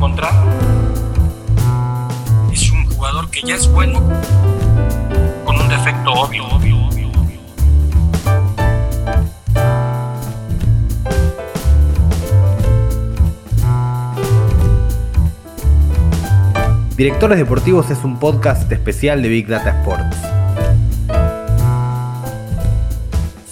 encontrar es un jugador que ya es bueno con un defecto obvio, obvio, obvio, obvio. Directores Deportivos es un podcast especial de Big Data Sports.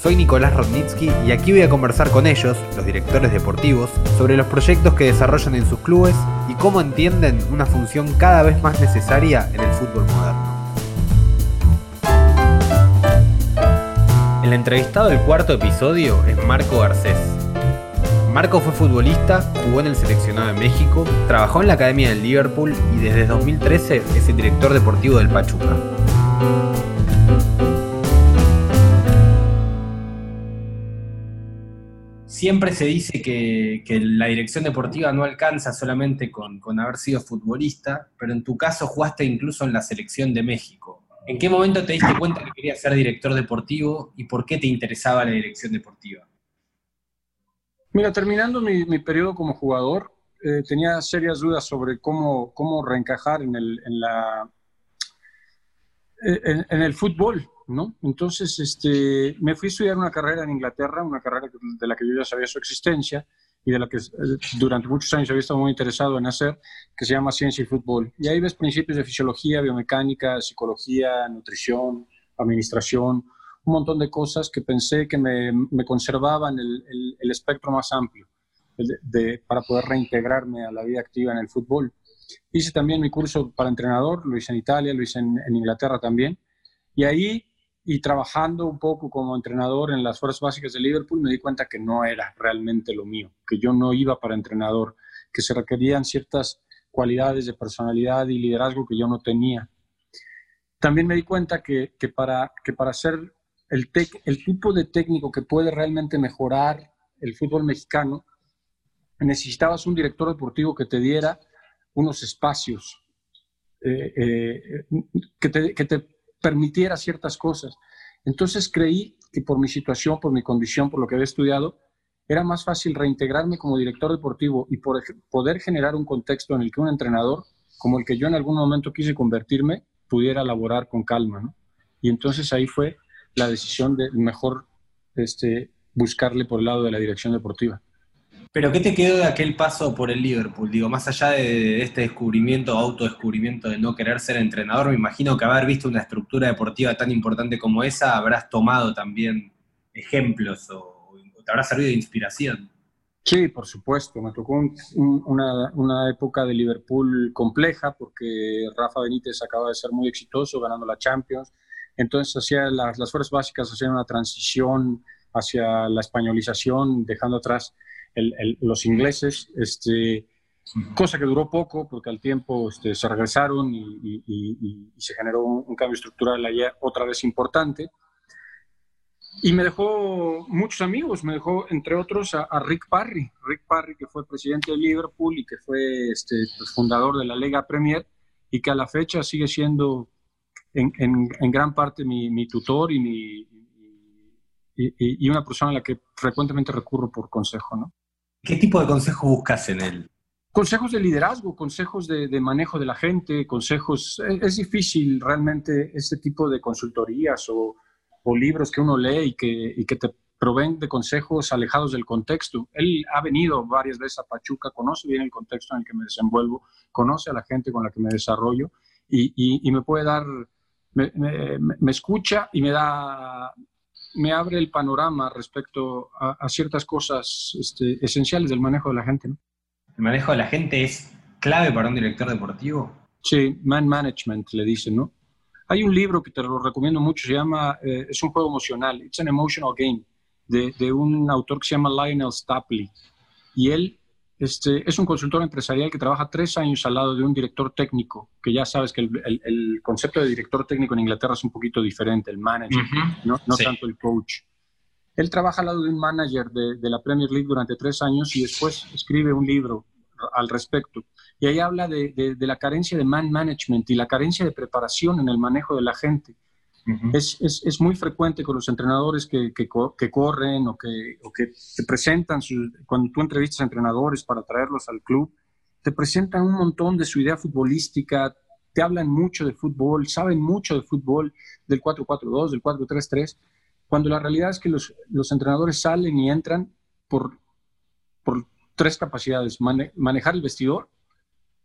Soy Nicolás Rodnitsky y aquí voy a conversar con ellos, los directores deportivos, sobre los proyectos que desarrollan en sus clubes y cómo entienden una función cada vez más necesaria en el fútbol moderno. El entrevistado del cuarto episodio es Marco Garcés. Marco fue futbolista, jugó en el seleccionado de México, trabajó en la Academia del Liverpool y desde 2013 es el director deportivo del Pachuca. Siempre se dice que, la dirección deportiva no alcanza solamente con, haber sido futbolista, pero en tu caso jugaste incluso en la selección de México. ¿En qué momento te diste cuenta que querías ser director deportivo y por qué te interesaba la dirección deportiva? Mira, terminando mi, periodo como jugador, eh, tenía serias dudas sobre cómo, cómo reencajar en el, en, la, en, en el fútbol, ¿no? Entonces, este, me fui a estudiar una carrera en Inglaterra, una carrera de la que yo ya sabía su existencia y de la que eh, durante muchos años había estado muy interesado en hacer, que se llama Ciencia y Fútbol. Y ahí ves principios de fisiología, biomecánica, psicología, nutrición, administración, un montón de cosas que pensé que me, me conservaban el, el, espectro más amplio de, para poder reintegrarme a la vida activa en el fútbol. Hice también mi curso para entrenador, lo hice en Italia, lo hice en, en Inglaterra también. Y ahí, y trabajando un poco como entrenador en las fuerzas básicas de Liverpool, me di cuenta que no era realmente lo mío, que yo no iba para entrenador, que se requerían ciertas cualidades de personalidad y liderazgo que yo no tenía. También me di cuenta que, que para, que para ser el, tec, el tipo de técnico que puede realmente mejorar el fútbol mexicano, necesitabas un director deportivo que te diera unos espacios, eh, eh, que, te, que, te, permitiera ciertas cosas. Entonces creí que por mi situación, por mi condición, por lo que había estudiado, era más fácil reintegrarme como director deportivo y por, poder generar un contexto en el que un entrenador, como el que yo en algún momento quise convertirme, pudiera laborar con calma. ¿no? Y entonces ahí fue la decisión de mejor este, buscarle por el lado de la dirección deportiva. Pero ¿qué te quedó de aquel paso por el Liverpool? Digo, más allá de este descubrimiento, autodescubrimiento de no querer ser entrenador, me imagino que haber visto una estructura deportiva tan importante como esa, habrás tomado también ejemplos o, te habrá servido de inspiración. Sí, por supuesto. Me tocó un, una, época de Liverpool compleja porque Rafa Benítez acaba de ser muy exitoso ganando la Champions. Entonces hacía las, las fuerzas básicas hacían una transición hacia la españolización, dejando atrás el, el, los ingleses, este, cosa que duró poco porque al tiempo este, se regresaron y, y, y, y, se generó un, un cambio estructural allá otra vez importante. Y me dejó muchos amigos, me dejó entre otros a, a, Rick Parry, Rick Parry que fue presidente de Liverpool y que fue este, pues, fundador de la Liga Premier y que a la fecha sigue siendo en, en, en gran parte mi, mi tutor y, mi, y, y, una persona a la que frecuentemente recurro por consejo. ¿no? ¿Qué tipo de consejo buscas en él? Consejos de liderazgo, consejos de, de manejo de la gente, consejos... Es, es, difícil realmente este tipo de consultorías o, o libros que uno lee y que, y que te proveen de consejos alejados del contexto. Él ha venido varias veces a Pachuca, conoce bien el contexto en el que me desenvuelvo, conoce a la gente con la que me desarrollo y, y, y me puede dar, me, me, me, escucha y me da, me abre el panorama respecto a, a ciertas cosas este, esenciales del manejo de la gente. ¿no? ¿El manejo de la gente es clave para un director deportivo? Sí, man management le dicen, ¿no? Hay un libro que te lo recomiendo mucho, se llama, eh, es un juego emocional, It's an Emotional Game, de, de, un autor que se llama Lionel Stapley. Y él este, es un consultor empresarial que trabaja tres años al lado de un director técnico, que ya sabes que el, el, el concepto de director técnico en Inglaterra es un poquito diferente, el manager, uh -huh. no, no sí. tanto el coach. Él trabaja al lado de un manager de, de la Premier League durante tres años y después escribe un libro al respecto. Y ahí habla de, de, de, la carencia de man management y la carencia de preparación en el manejo de la gente. Uh -huh. es, es, es, muy frecuente con los entrenadores que, que, que corren o que, o que te presentan, su, cuando tú entrevistas a entrenadores para traerlos al club, te presentan un montón de su idea futbolística, te hablan mucho de fútbol, saben mucho de fútbol, del 4-4-2, del 4-3-3, cuando la realidad es que los, los entrenadores salen y entran por, por tres capacidades, manejar el vestidor,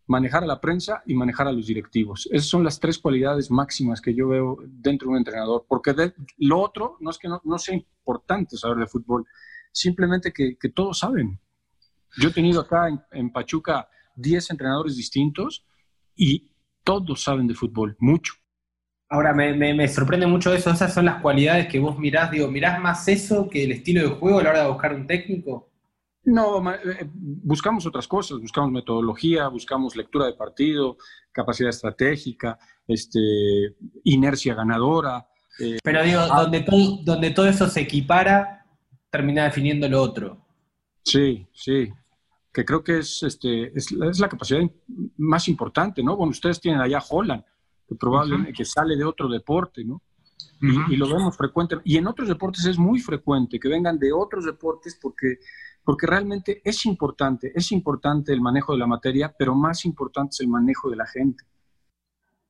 manejar a la prensa y manejar a los directivos. Esas son las tres cualidades máximas que yo veo dentro de un entrenador, porque lo otro no es que no, sea importante saber de fútbol, simplemente que, todos saben. Yo he tenido acá en, Pachuca 10 entrenadores distintos y todos saben de fútbol, mucho. Ahora, me, me, sorprende mucho eso, esas son las cualidades que vos mirás, digo, mirás más eso que el estilo de juego a la hora de buscar un técnico. No, eh, buscamos otras cosas, buscamos metodología, buscamos lectura de partido, capacidad estratégica, este, inercia ganadora. Eh, Pero digo, ah, donde, todo, donde todo eso se equipara, termina definiendo lo otro. Sí, sí, que creo que es, este, es, la capacidad más importante, ¿no? Bueno, ustedes tienen allá Holland, que probablemente que sale de otro deporte, ¿no? y, y, lo vemos frecuente. Y en otros deportes es muy frecuente que vengan de otros deportes porque porque realmente es importante, es importante el manejo de la materia, pero más importante es el manejo de la gente.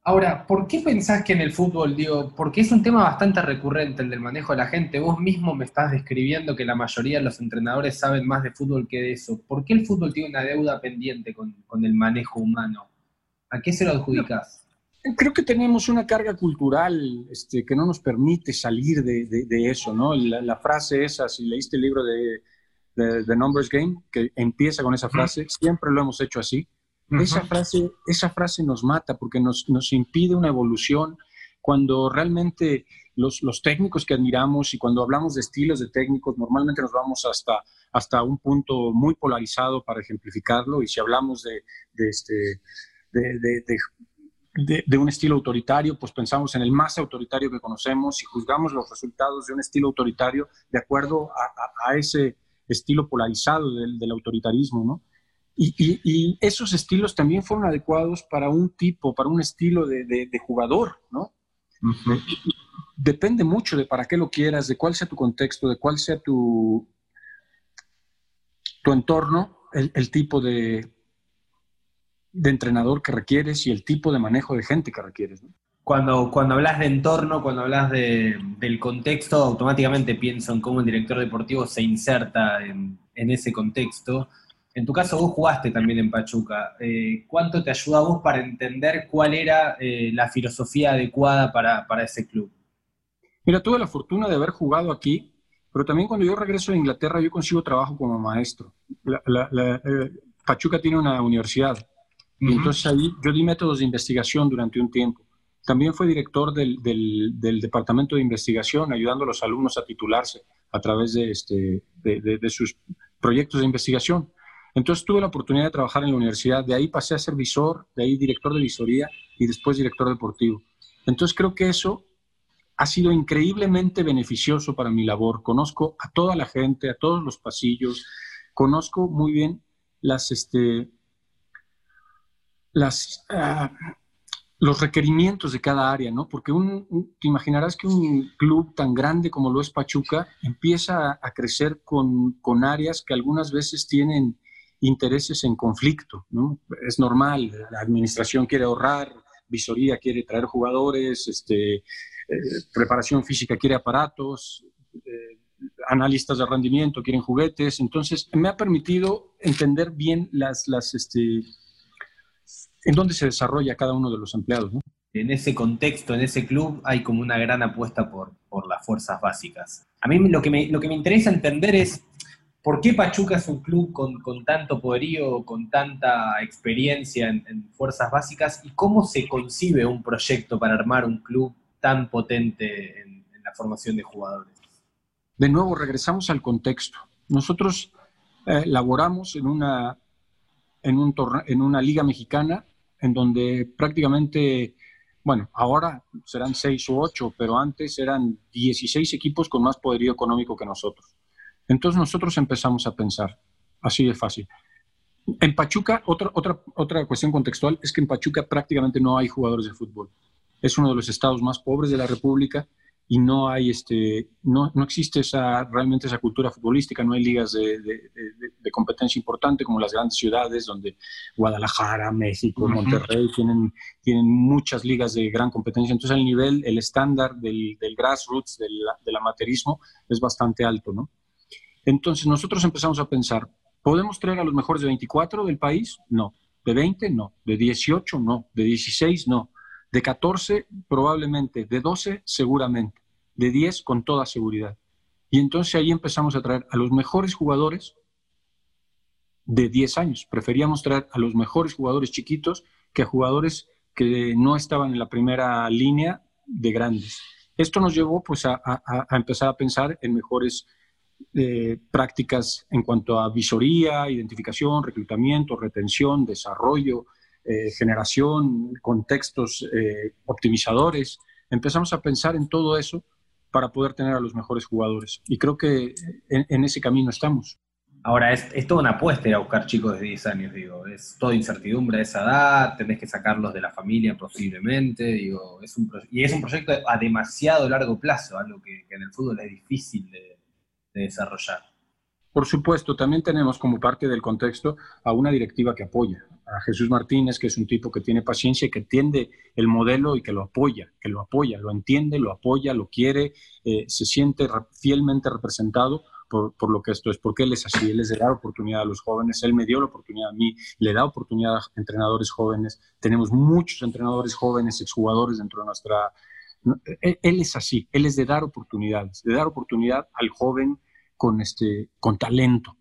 Ahora, ¿por qué pensás que en el fútbol, digo, porque es un tema bastante recurrente el del manejo de la gente? Vos mismo me estás describiendo que la mayoría de los entrenadores saben más de fútbol que de eso. ¿Por qué el fútbol tiene una deuda pendiente con, el manejo humano? ¿A qué se lo adjudicas? Creo que tenemos una carga cultural este, que no nos permite salir de, eso, ¿no? La, la, frase esa, si leíste el libro de de The Numbers Game, que empieza con esa frase, siempre lo hemos hecho así. esa, frase, esa frase nos mata porque nos, nos impide una evolución cuando realmente los, los, técnicos que admiramos y cuando hablamos de estilos de técnicos, normalmente nos vamos hasta, hasta un punto muy polarizado para ejemplificarlo. Y si hablamos de, de este, de, de, de, un estilo autoritario, pues pensamos en el más autoritario que conocemos y juzgamos los resultados de un estilo autoritario de acuerdo a, a ese estilo polarizado del, autoritarismo, ¿no? Y, esos estilos también fueron adecuados para un tipo, para un estilo de, jugador, ¿no? Depende mucho de para qué lo quieras, de cuál sea tu contexto, de cuál sea tu, tu entorno, el, tipo de, de entrenador que requieres y el tipo de manejo de gente que requieres. ¿no? Cuando, cuando hablas de entorno, cuando hablas de, del contexto, automáticamente pienso en cómo el director deportivo se inserta en, ese contexto. En tu caso, vos jugaste también en Pachuca. Eh, ¿Cuánto te ayuda a vos para entender cuál era eh, la filosofía adecuada para, ese club? Mira, tuve la fortuna de haber jugado aquí, pero también cuando yo regreso a Inglaterra, yo consigo trabajo como maestro. Eh, Pachuca tiene una universidad, y entonces ahí yo di métodos de investigación durante un tiempo. También fue director del, Departamento de Investigación, ayudando a los alumnos a titularse a través de, este, de, sus proyectos de investigación. Entonces tuve la oportunidad de trabajar en la universidad, de ahí pasé a ser visor, de ahí director de visoría y después director deportivo. Entonces creo que eso ha sido increíblemente beneficioso para mi labor. Conozco a toda la gente, a todos los pasillos, conozco muy bien las, este, ah, los requerimientos de cada área, ¿no? Porque un, te imaginarás que un club tan grande como lo es Pachuca empieza a, crecer con, con, áreas que algunas veces tienen intereses en conflicto, ¿no? Es normal, la administración quiere ahorrar, visoría quiere traer jugadores, este, eh, preparación física quiere aparatos, eh, analistas de rendimiento quieren juguetes, entonces me ha permitido entender bien las, las, este, en dónde se desarrolla cada uno de los empleados. En ese contexto, en ese club, hay como una gran apuesta por, por las fuerzas básicas. A mí lo que, me, lo que me interesa entender es por qué Pachuca es un club con, con tanto poderío, con tanta experiencia en, fuerzas básicas y cómo se concibe un proyecto para armar un club tan potente en, la formación de jugadores. De nuevo, regresamos al contexto. Nosotros eh, laboramos en una, en, un en una liga mexicana en donde prácticamente, bueno, ahora serán seis u ocho, pero antes eran 16 equipos con más poderío económico que nosotros. Entonces nosotros empezamos a pensar, así de fácil. En Pachuca, otra, otra, otra cuestión contextual es que en Pachuca prácticamente no hay jugadores de fútbol. Es uno de los estados más pobres de la República y no hay este no, no, existe esa realmente esa cultura futbolística no hay ligas de, de, competencia importante como las grandes ciudades donde Guadalajara México Monterrey tienen tienen muchas ligas de gran competencia. Entonces el nivel el estándar del, del grassroots del, del, amateurismo es bastante alto no entonces nosotros empezamos a pensar podemos traer a los mejores de 24 del país no. De 20 no. De 18 no. De 16 no. De 14 probablemente, de 12 seguramente, de 10 con toda seguridad. Y entonces ahí empezamos a traer a los mejores jugadores de 10 años. Preferíamos traer a los mejores jugadores chiquitos que a jugadores que no estaban en la primera línea de grandes. Esto nos llevó pues a, empezar a pensar en mejores eh, prácticas en cuanto a visoría, identificación, reclutamiento, retención, desarrollo, eh, generación, contextos eh, optimizadores. Empezamos a pensar en todo eso para poder tener a los mejores jugadores. Y creo que en, ese camino estamos. Ahora, es, es, toda una apuesta ir a buscar chicos de 10 años, digo. Es toda incertidumbre de esa edad, tenés que sacarlos de la familia posiblemente, digo. Es un, y es un proyecto a demasiado largo plazo, algo que, en el fútbol es difícil de desarrollar. Por supuesto, también tenemos como parte del contexto a una directiva que apoya, a Jesús Martínez, que es un tipo que tiene paciencia y que entiende el modelo y que lo apoya, que lo apoya, lo entiende, lo apoya, lo quiere, eh, se siente fielmente representado por, por, lo que esto es, porque él es así, él es de dar oportunidad a los jóvenes, él me dio la oportunidad a mí, le da oportunidad a entrenadores jóvenes, tenemos muchos entrenadores jóvenes, exjugadores dentro de nuestra... Él es así, él es de dar oportunidades, de dar oportunidad al joven con, este, con talento.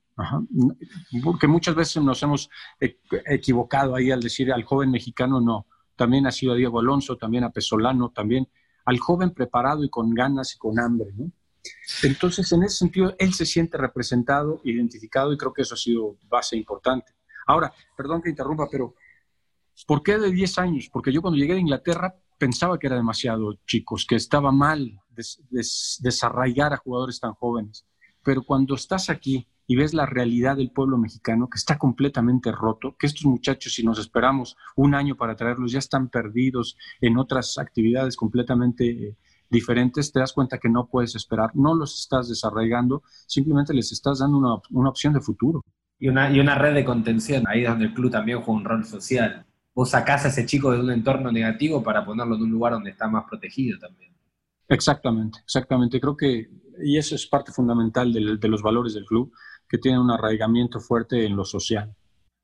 Porque muchas veces nos hemos e, equivocado ahí al decir al joven mexicano no. También ha sido a Diego Alonso, también a Pesolano, también al joven preparado y con ganas y con hambre. Entonces, en ese sentido, él se siente representado, identificado y creo que eso ha sido base importante. Ahora, perdón que interrumpa, pero ¿por qué de 10 años? Porque yo cuando llegué de Inglaterra pensaba que era demasiado chicos, que estaba mal desarraigar a jugadores tan jóvenes. Pero cuando estás aquí y ves la realidad del pueblo mexicano, que está completamente roto, que estos muchachos, si nos esperamos un año para traerlos, ya están perdidos en otras actividades completamente eh, diferentes, te das cuenta que no puedes esperar, no los estás desarraigando, simplemente les estás dando una, una opción de futuro. Y una, y una red de contención, ahí es donde el club también juega un rol social. Vos sacás a ese chico de un entorno negativo para ponerlo en un lugar donde está más protegido también. Exactamente, exactamente. Creo que y eso es parte fundamental de, los valores del club, que tienen un arraigamiento fuerte en lo social.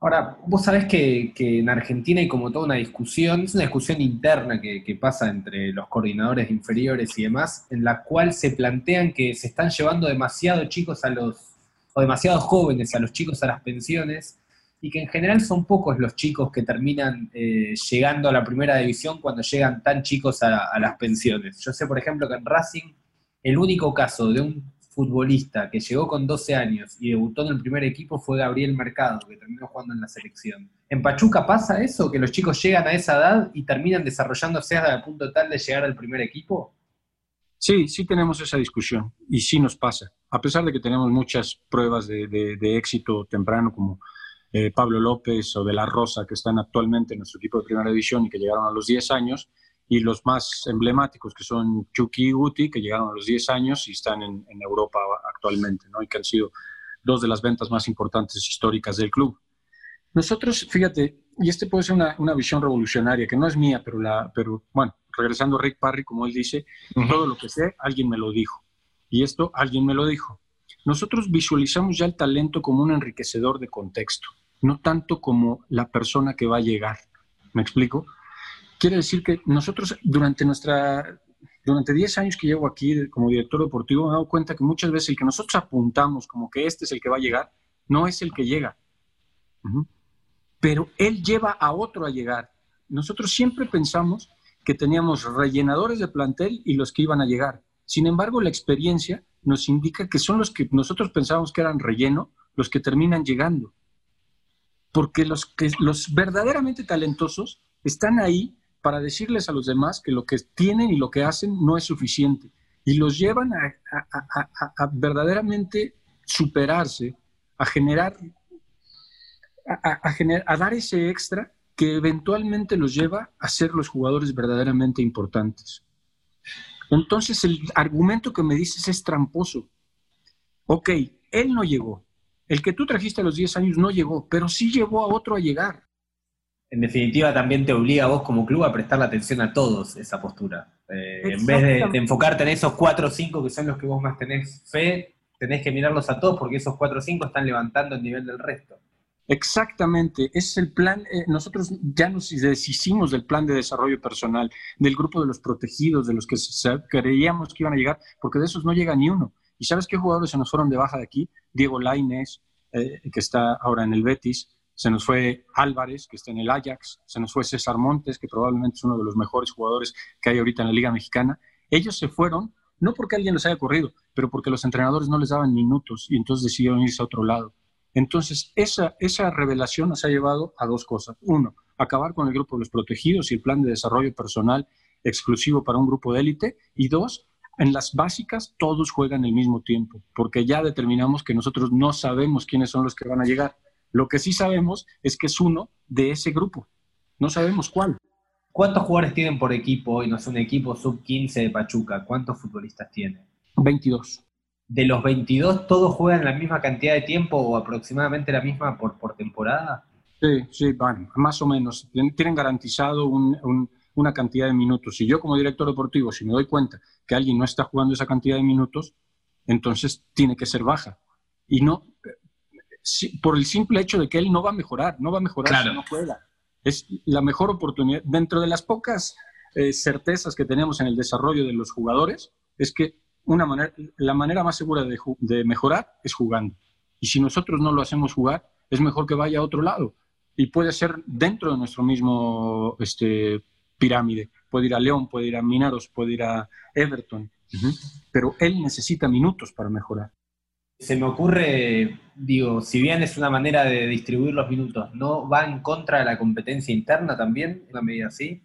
Ahora, vos sabés que, en Argentina hay como toda una discusión, es una discusión interna que, pasa entre los coordinadores inferiores y demás, en la cual se plantean que se están llevando demasiado chicos a los, o demasiados jóvenes a los chicos a las pensiones, y que en general son pocos los chicos que terminan eh, llegando a la primera división cuando llegan tan chicos a las pensiones. Yo sé, por ejemplo, que en Racing el único caso de un futbolista que llegó con 12 años y debutó en el primer equipo fue Gabriel Mercado, que terminó jugando en la selección. ¿En Pachuca pasa eso? ¿Que los chicos llegan a esa edad y terminan desarrollándose hasta el punto tal de llegar al primer equipo? Sí, sí tenemos esa discusión y sí nos pasa. A pesar de que tenemos muchas pruebas de, éxito temprano, como eh, Pablo López o de la Rosa, que están actualmente en nuestro equipo de primera división y que llegaron a los 10 años, y los más emblemáticos que son Chucky y Guti, que llegaron a los 10 años y están en, Europa actualmente, ¿no? y que han sido dos de las ventas más importantes históricas del club. Nosotros, fíjate, y este puede ser una, una visión revolucionaria, que no es mía, pero, la, pero bueno, regresando a Rick Parry, como él dice, todo lo que sé, alguien me lo dijo. Y esto, alguien me lo dijo. Nosotros visualizamos ya el talento como un enriquecedor de contexto, no tanto como la persona que va a llegar. ¿Me explico? Quiere decir que nosotros durante nuestra durante 10 años que llevo aquí como director deportivo me he dado cuenta que muchas veces el que nosotros apuntamos como que este es el que va a llegar, no es el que llega. Pero él lleva a otro a llegar. Nosotros siempre pensamos que teníamos rellenadores de plantel y los que iban a llegar. Sin embargo, la experiencia nos indica que son los que nosotros pensábamos que eran relleno los que terminan llegando. Porque los, que, los verdaderamente talentosos están ahí para decirles a los demás que lo que tienen y lo que hacen no es suficiente. Y los llevan a, verdaderamente superarse, a generar, a, dar ese extra que eventualmente los lleva a ser los jugadores verdaderamente importantes. Entonces el argumento que me dices es tramposo. Ok, él no llegó. El que tú trajiste a los 10 años no llegó, pero sí llevó a otro a llegar. En definitiva, también te obliga a vos como club a prestar la atención a todos esa postura. Eh, en vez de, de, enfocarte en esos 4 o 5 que son los que vos más tenés fe, tenés que mirarlos a todos porque esos 4 o 5 están levantando el nivel del resto. Exactamente, es el plan, eh, nosotros ya nos deshicimos del plan de desarrollo personal, del grupo de los protegidos, de los que creíamos que iban a llegar, porque de esos no llega ni uno. ¿Y sabes qué jugadores se nos fueron de baja de aquí? Diego Laines, eh, que está ahora en el Betis, se nos fue Álvarez, que está en el Ajax, se nos fue César Montes, que probablemente es uno de los mejores jugadores que hay ahorita en la Liga Mexicana. Ellos se fueron, no porque alguien los haya corrido, pero porque los entrenadores no les daban minutos y entonces decidieron irse a otro lado. Entonces, esa, esa revelación nos ha llevado a dos cosas. Uno, acabar con el grupo de los protegidos y el plan de desarrollo personal exclusivo para un grupo de élite. Y dos, en las básicas todos juegan al mismo tiempo, porque ya determinamos que nosotros no sabemos quiénes son los que van a llegar. Lo que sí sabemos es que es uno de ese grupo. No sabemos cuál. ¿Cuántos jugadores tienen por equipo hoy? No es un equipo sub-15 de Pachuca. ¿Cuántos futbolistas tiene? 22 de los 22, ¿todos juegan la misma cantidad de tiempo o aproximadamente la misma por, por temporada? Sí, sí, van, más o menos. Tienen garantizado una cantidad de minutos. Y yo como director deportivo, si me doy cuenta que alguien no está jugando esa cantidad de minutos, entonces tiene que ser baja. Y no, por el simple hecho de que él no va a mejorar, no va a mejorar si no juega. Es la mejor oportunidad. Dentro de las pocas eh, certezas que tenemos en el desarrollo de los jugadores, es que una manera, la manera más segura de, mejorar es jugando. Y si nosotros no lo hacemos jugar, es mejor que vaya a otro lado. Y puede ser dentro de nuestro mismo este, pirámide. Puede ir a León, puede ir a Minaros, puede ir a Everton. Pero él necesita minutos para mejorar. Se me ocurre, digo, si bien es una manera de distribuir los minutos, ¿no va en contra de la competencia interna también, una medida así?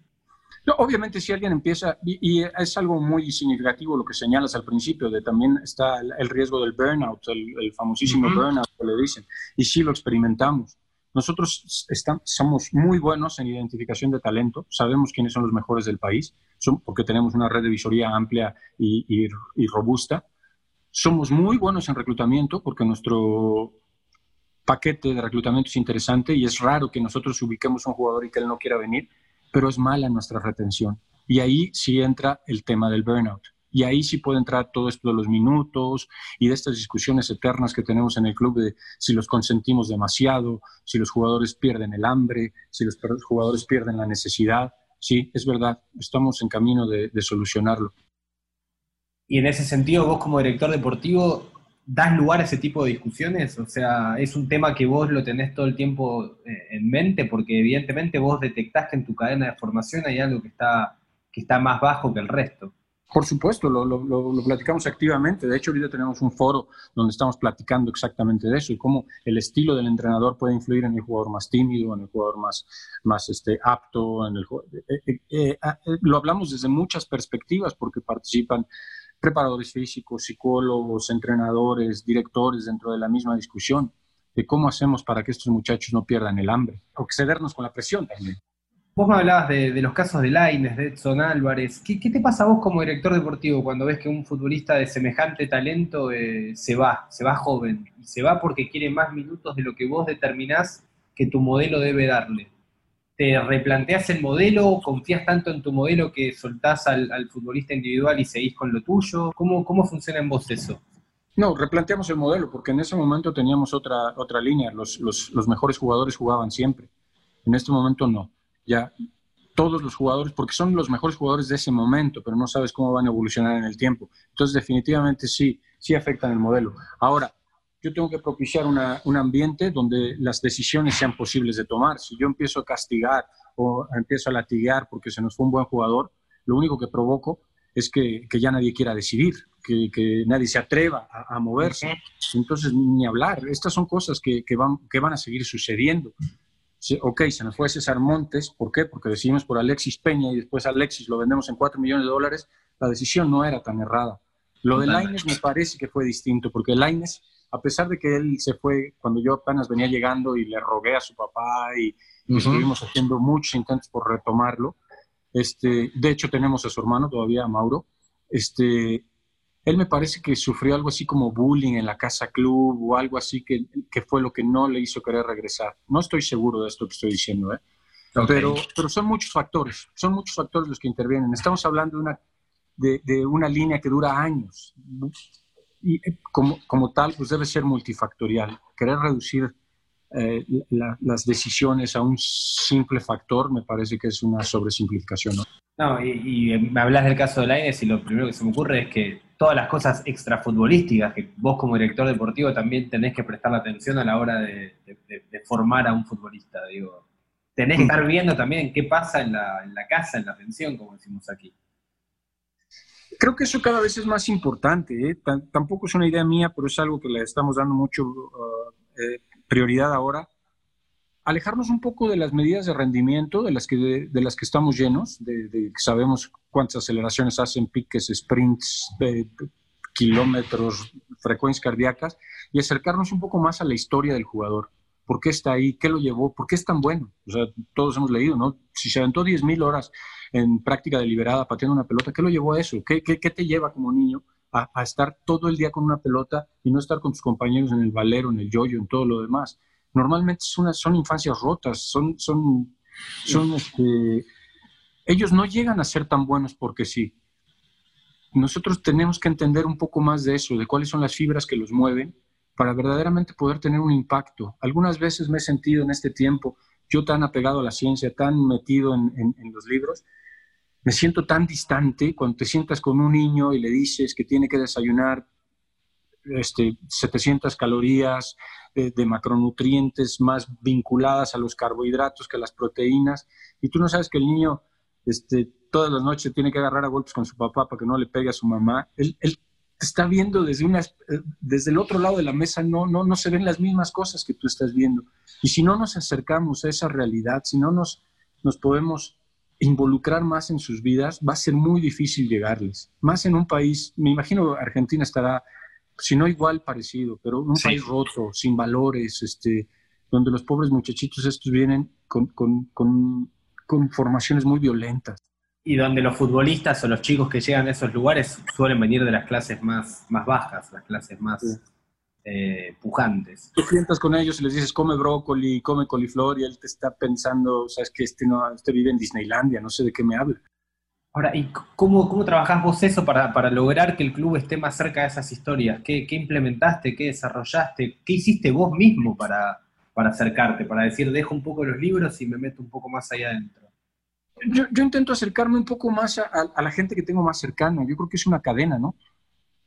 obviamente si alguien empieza, y, es algo muy significativo lo que señalas al principio, de también está el, riesgo del burnout, el, famosísimo burnout que le dicen, y sí lo experimentamos. Nosotros somos muy buenos en identificación de talento, sabemos quiénes son los mejores del país, son, porque tenemos una red de visoría amplia y, y robusta. Somos muy buenos en reclutamiento porque nuestro paquete de reclutamiento es interesante y es raro que nosotros ubiquemos a un jugador y que él no quiera venir pero es mala nuestra retención. Y ahí sí entra el tema del burnout. Y ahí sí puede entrar todo esto de los minutos y de estas discusiones eternas que tenemos en el club de si los consentimos demasiado, si los jugadores pierden el hambre, si los jugadores pierden la necesidad. Sí, es verdad, estamos en camino de, de solucionarlo. Y en ese sentido, vos como director deportivo, das lugar a ese tipo de discusiones? O sea, ¿es un tema que vos lo tenés todo el tiempo eh, en mente? Porque evidentemente vos detectás que en tu cadena de formación hay algo que está, que está más bajo que el resto. Por supuesto, lo, lo, platicamos activamente. De hecho, ahorita tenemos un foro donde estamos platicando exactamente de eso y cómo el estilo del entrenador puede influir en el jugador más tímido, en el jugador más, más este, apto. En el, eh, eh, lo hablamos desde muchas perspectivas porque participan preparadores físicos, psicólogos, entrenadores, directores dentro de la misma discusión de cómo hacemos para que estos muchachos no pierdan el hambre, o excedernos con la presión también. Vos me hablabas de, los casos de Laines, de Edson Álvarez. ¿Qué, te pasa a vos como director deportivo cuando ves que un futbolista de semejante talento eh, se va, se va joven? Y se va porque quiere más minutos de lo que vos determinás que tu modelo debe darle te replanteas el modelo, confías tanto en tu modelo que soltás al, futbolista individual y seguís con lo tuyo? ¿Cómo, ¿Cómo funciona en vos eso? No, replanteamos el modelo, porque en ese momento teníamos otra, otra línea, los, los, mejores jugadores jugaban siempre. En este momento no. Ya todos los jugadores, porque son los mejores jugadores de ese momento, pero no sabes cómo van a evolucionar en el tiempo. Entonces, definitivamente sí, sí afectan el modelo. Ahora, yo tengo que propiciar un ambiente donde las decisiones sean posibles de tomar. Si yo empiezo a castigar o empiezo a latiguear porque se nos fue un buen jugador, lo único que provoco es que, ya nadie quiera decidir, que, nadie se atreva a, moverse. Entonces, ni hablar. Estas son cosas que, van, que van a seguir sucediendo. ok, se nos fue César Montes, ¿por qué? Porque decidimos por Alexis Peña y después Alexis lo vendemos en 4 millones de dólares. La decisión no era tan errada. Lo de Laines me parece que fue distinto, porque Laines a pesar de que él se fue cuando yo apenas venía llegando y le rogué a su papá y, estuvimos haciendo muchos intentos por retomarlo. Este, de hecho, tenemos a su hermano todavía, a Mauro. este, él me parece que sufrió algo así como bullying en la casa club o algo así que, que fue lo que no le hizo querer regresar. No estoy seguro de esto que estoy diciendo, ¿eh? Pero, pero son muchos factores, son muchos factores los que intervienen. Estamos hablando de una, de, de una línea que dura años y eh, como, como tal, pues debe ser multifactorial. Querer reducir eh, las decisiones a un simple factor me parece que es una sobresimplificación. ¿no? No, y, me hablas del caso de Lainez y lo primero que se me ocurre es que todas las cosas extrafutbolísticas que vos como director deportivo también tenés que prestar la atención a la hora de, formar a un futbolista. Digo, tenés que estar viendo también qué pasa en la, en la casa, en la pensión, como decimos aquí. Creo que eso cada vez es más importante. ¿eh? tampoco es una idea mía, pero es algo que le estamos dando mucho uh, eh, prioridad ahora alejarnos un poco de las medidas de rendimiento de las que, de, las que estamos llenos, de, que sabemos cuántas aceleraciones hacen, piques, sprints, kilómetros, frecuencias cardíacas, y acercarnos un poco más a la historia del jugador. ¿Por qué está ahí? ¿Qué lo llevó? ¿Por qué es tan bueno? O sea, todos hemos leído, ¿no? Si se aventó 10.000 horas en práctica deliberada pateando una pelota, ¿qué lo llevó a eso? ¿Qué, qué, qué te lleva como niño a, a, estar todo el día con una pelota y no estar con tus compañeros en el valero, en el yoyo, en todo lo demás? normalmente son, son infancias rotas, son, son, son este, ellos no llegan a ser tan buenos porque sí. Nosotros tenemos que entender un poco más de eso, de cuáles son las fibras que los mueven para verdaderamente poder tener un impacto. Algunas veces me he sentido en este tiempo, yo tan apegado a la ciencia, tan metido en, en los libros, me siento tan distante cuando te sientas con un niño y le dices que tiene que desayunar este, 700 calorías de, macronutrientes más vinculadas a los carbohidratos que a las proteínas, y tú no sabes que el niño este, todas las noches tiene que agarrar a golpes con su papá para que no le pegue a su mamá, él, él está viendo desde, una, desde el otro lado de la mesa, no, no, no se ven las mismas cosas que tú estás viendo. Y si no nos acercamos a esa realidad, si no nos, nos podemos involucrar más en sus vidas, va a ser muy difícil llegarles. Más en un país, me imagino Argentina estará si no igual, parecido, pero un país roto, sin valores, este, donde los pobres muchachitos estos vienen con, con, con, con, formaciones muy violentas. Y donde los futbolistas o los chicos que llegan a esos lugares suelen venir de las clases más, más bajas, las clases más eh, pujantes. Tú sientas con ellos y les dices, come brócoli, come coliflor, y él te está pensando, sabes que este, no, este vive en Disneylandia, no sé de qué me habla. Ahora, ¿y cómo, cómo trabajás vos eso para, para, lograr que el club esté más cerca de esas historias? ¿Qué, qué implementaste? ¿Qué desarrollaste? ¿Qué hiciste vos mismo para, para, acercarte? Para decir, dejo un poco los libros y me meto un poco más allá adentro. Yo, yo intento acercarme un poco más a, a, la gente que tengo más cercana. Yo creo que es una cadena, ¿no?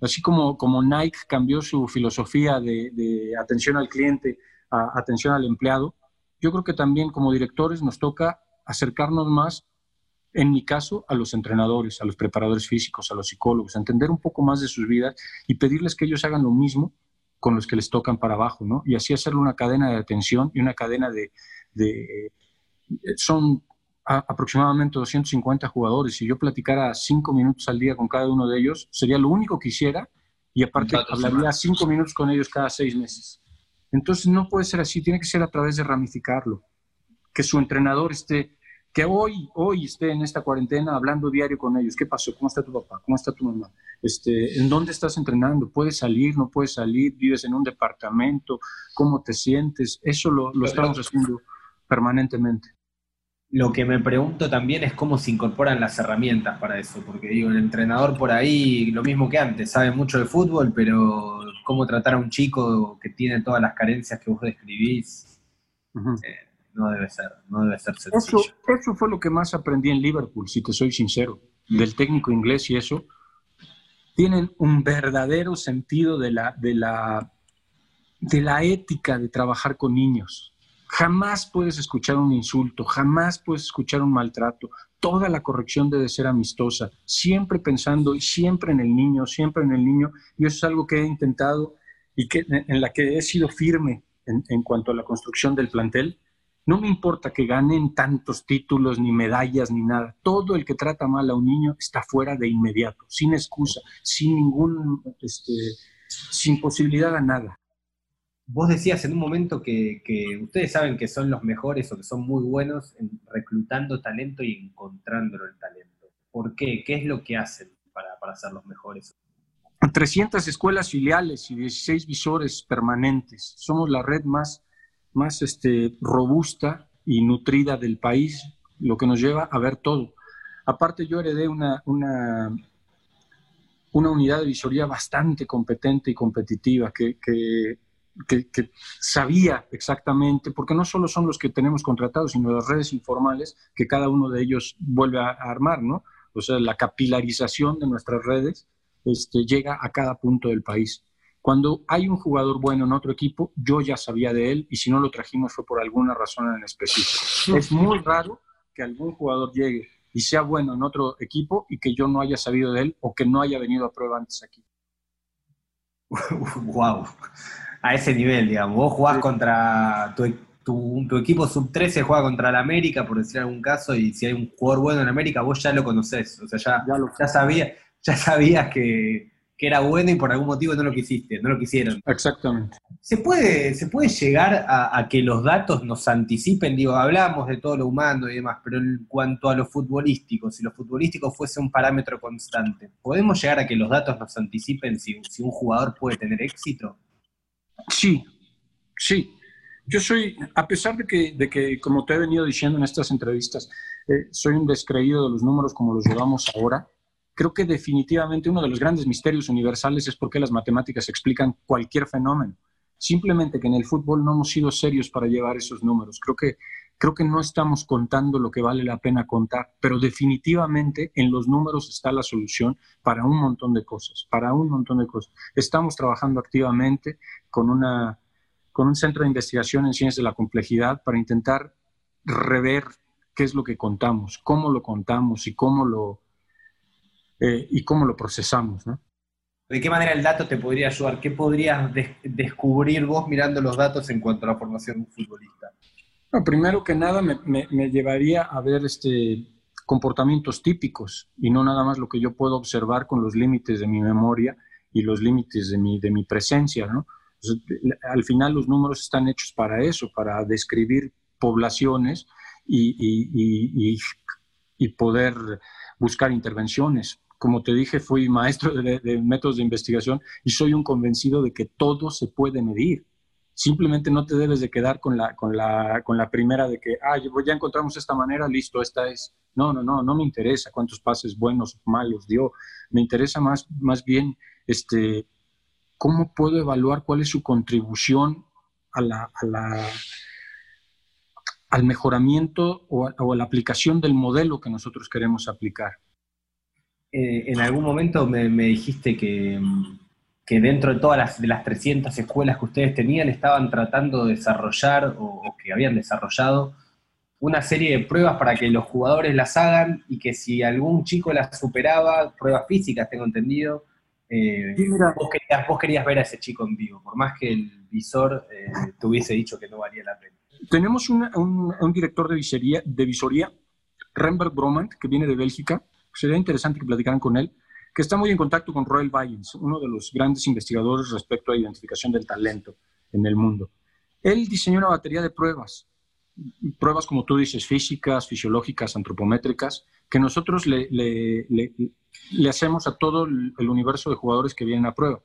Así como, Nike cambió su filosofía de, atención al cliente a atención al empleado, yo creo que también como directores nos toca acercarnos más en mi caso, a los entrenadores, a los preparadores físicos, a los psicólogos, a entender un poco más de sus vidas y pedirles que ellos hagan lo mismo con los que les tocan para abajo, ¿no? Y así hacerle una cadena de atención y una cadena de... de son aproximadamente 250 jugadores. Si yo platicara cinco minutos al día con cada uno de ellos, sería lo único que hiciera y aparte hablaría cinco minutos con ellos cada seis meses. Entonces no puede ser así, tiene que ser a través de ramificarlo. Que su entrenador esté que hoy, hoy esté en esta cuarentena hablando diario con ellos. ¿Qué pasó? ¿Cómo está tu papá? ¿Cómo está tu mamá? Este, ¿En dónde estás entrenando? ¿Puedes salir? ¿No puedes salir? ¿Vives en un departamento? ¿Cómo te sientes? Eso lo, lo estamos haciendo permanentemente. Lo que me pregunto también es cómo se incorporan las herramientas para eso, porque digo, el entrenador por ahí, lo mismo que antes, sabe mucho de fútbol, pero cómo tratar a un chico que tiene todas las carencias que vos describís, no debe ser, no debe ser sencillo. Eso, eso fue lo que más aprendí en Liverpool, si te soy sincero, del técnico inglés y eso. Tienen un verdadero sentido de la, de la, de la ética de trabajar con niños. Jamás puedes escuchar un insulto, jamás puedes escuchar un maltrato. Toda la corrección debe ser amistosa, siempre pensando y siempre en el niño, siempre en el niño. Y eso es algo que he intentado y que, en la que he sido firme en, cuanto a la construcción del plantel no me importa que ganen tantos títulos, ni medallas, ni nada. Todo el que trata mal a un niño está fuera de inmediato, sin excusa, sin ningún, este, sin posibilidad a nada. Vos decías en un momento que, ustedes saben que son los mejores o que son muy buenos en reclutando talento y encontrándolo el talento. ¿Por qué? ¿Qué es lo que hacen para, para ser los mejores. 300 escuelas filiales y 16 visores permanentes. Somos la red más, más este, robusta y nutrida del país, lo que nos lleva a ver todo. Aparte, yo heredé una, una, una unidad de visoría bastante competente y competitiva que, que, que, sabía exactamente, porque no solo son los que tenemos contratados, sino las redes informales que cada uno de ellos vuelve a, a armar, ¿no? O sea, la capilarización de nuestras redes este, llega a cada punto del país. Cuando hay un jugador bueno en otro equipo, yo ya sabía de él y si no lo trajimos fue por alguna razón en específico. Es muy raro que algún jugador llegue y sea bueno en otro equipo y que yo no haya sabido de él o que no haya venido a prueba antes aquí. wow, a ese nivel, digamos. Vos jugás contra tu, tu, equipo sub-13, juega contra el América, por decir algún caso, y si hay un jugador bueno en América, vos ya lo conocés. O sea, ya, ya, lo, ya sabías ya sabías que, era bueno y por algún motivo no lo quisiste, no lo quisieron. Exactamente. ¿Se puede, se puede llegar a, que los datos nos anticipen? Digo, hablamos de todo lo humano y demás, pero en cuanto a lo futbolístico, si lo futbolístico fuese un parámetro constante, ¿podemos llegar a que los datos nos anticipen si, un jugador puede tener éxito? Sí, sí. Yo soy, a pesar de que, de que como te he venido diciendo en estas entrevistas, eh, soy un descreído de los números como los llevamos ahora, creo que definitivamente uno de los grandes misterios universales es por qué las matemáticas explican cualquier fenómeno. Simplemente que en el fútbol no hemos sido serios para llevar esos números. Creo que, creo que no estamos contando lo que vale la pena contar, pero definitivamente en los números está la solución para un montón de cosas, para un montón de cosas. Estamos trabajando activamente con, una, con un centro de investigación en ciencias de la complejidad para intentar rever qué es lo que contamos, cómo lo contamos y cómo lo, eh, y cómo lo procesamos. ¿no? ¿De qué manera el dato te podría ayudar? ¿Qué podrías descubrir vos mirando los datos en cuanto a la formación de un futbolista? Primero que nada me, llevaría a ver este, comportamientos típicos y no nada más lo que yo puedo observar con los límites de mi memoria y los límites de mi, de mi presencia. ¿no? al final los números están hechos para eso, para describir poblaciones y, y, y poder buscar intervenciones como te dije, fui maestro de, métodos de investigación y soy un convencido de que todo se puede medir. Simplemente no te debes de quedar con la, con la, con la primera de que, ah, ya encontramos esta manera, listo, esta es. No, no, no, no me interesa cuántos pases buenos o malos dio. Me interesa más, más bien este, cómo puedo evaluar cuál es su contribución a la, a la, al mejoramiento o o a la aplicación del modelo que nosotros queremos aplicar. Eh, en algún momento me, dijiste que, que, dentro de todas las, de las 300 escuelas que ustedes tenían estaban tratando de desarrollar o, que habían desarrollado una serie de pruebas para que los jugadores las hagan y que si algún chico las superaba, pruebas físicas, tengo entendido, eh, vos, querías, vos, querías, ver a ese chico en vivo, por más que el visor eh, te hubiese dicho que no valía la pena. Tenemos un, un, director de visoría, de visoría Rembert Bromant, que viene de Bélgica, sería interesante que platicaran con él, que está muy en contacto con Royal Bayens, uno de los grandes investigadores respecto a identificación del talento en el mundo. Él diseñó una batería de pruebas, pruebas como tú dices, físicas, fisiológicas, antropométricas, que nosotros le, le, le, hacemos a todo el universo de jugadores que vienen a prueba.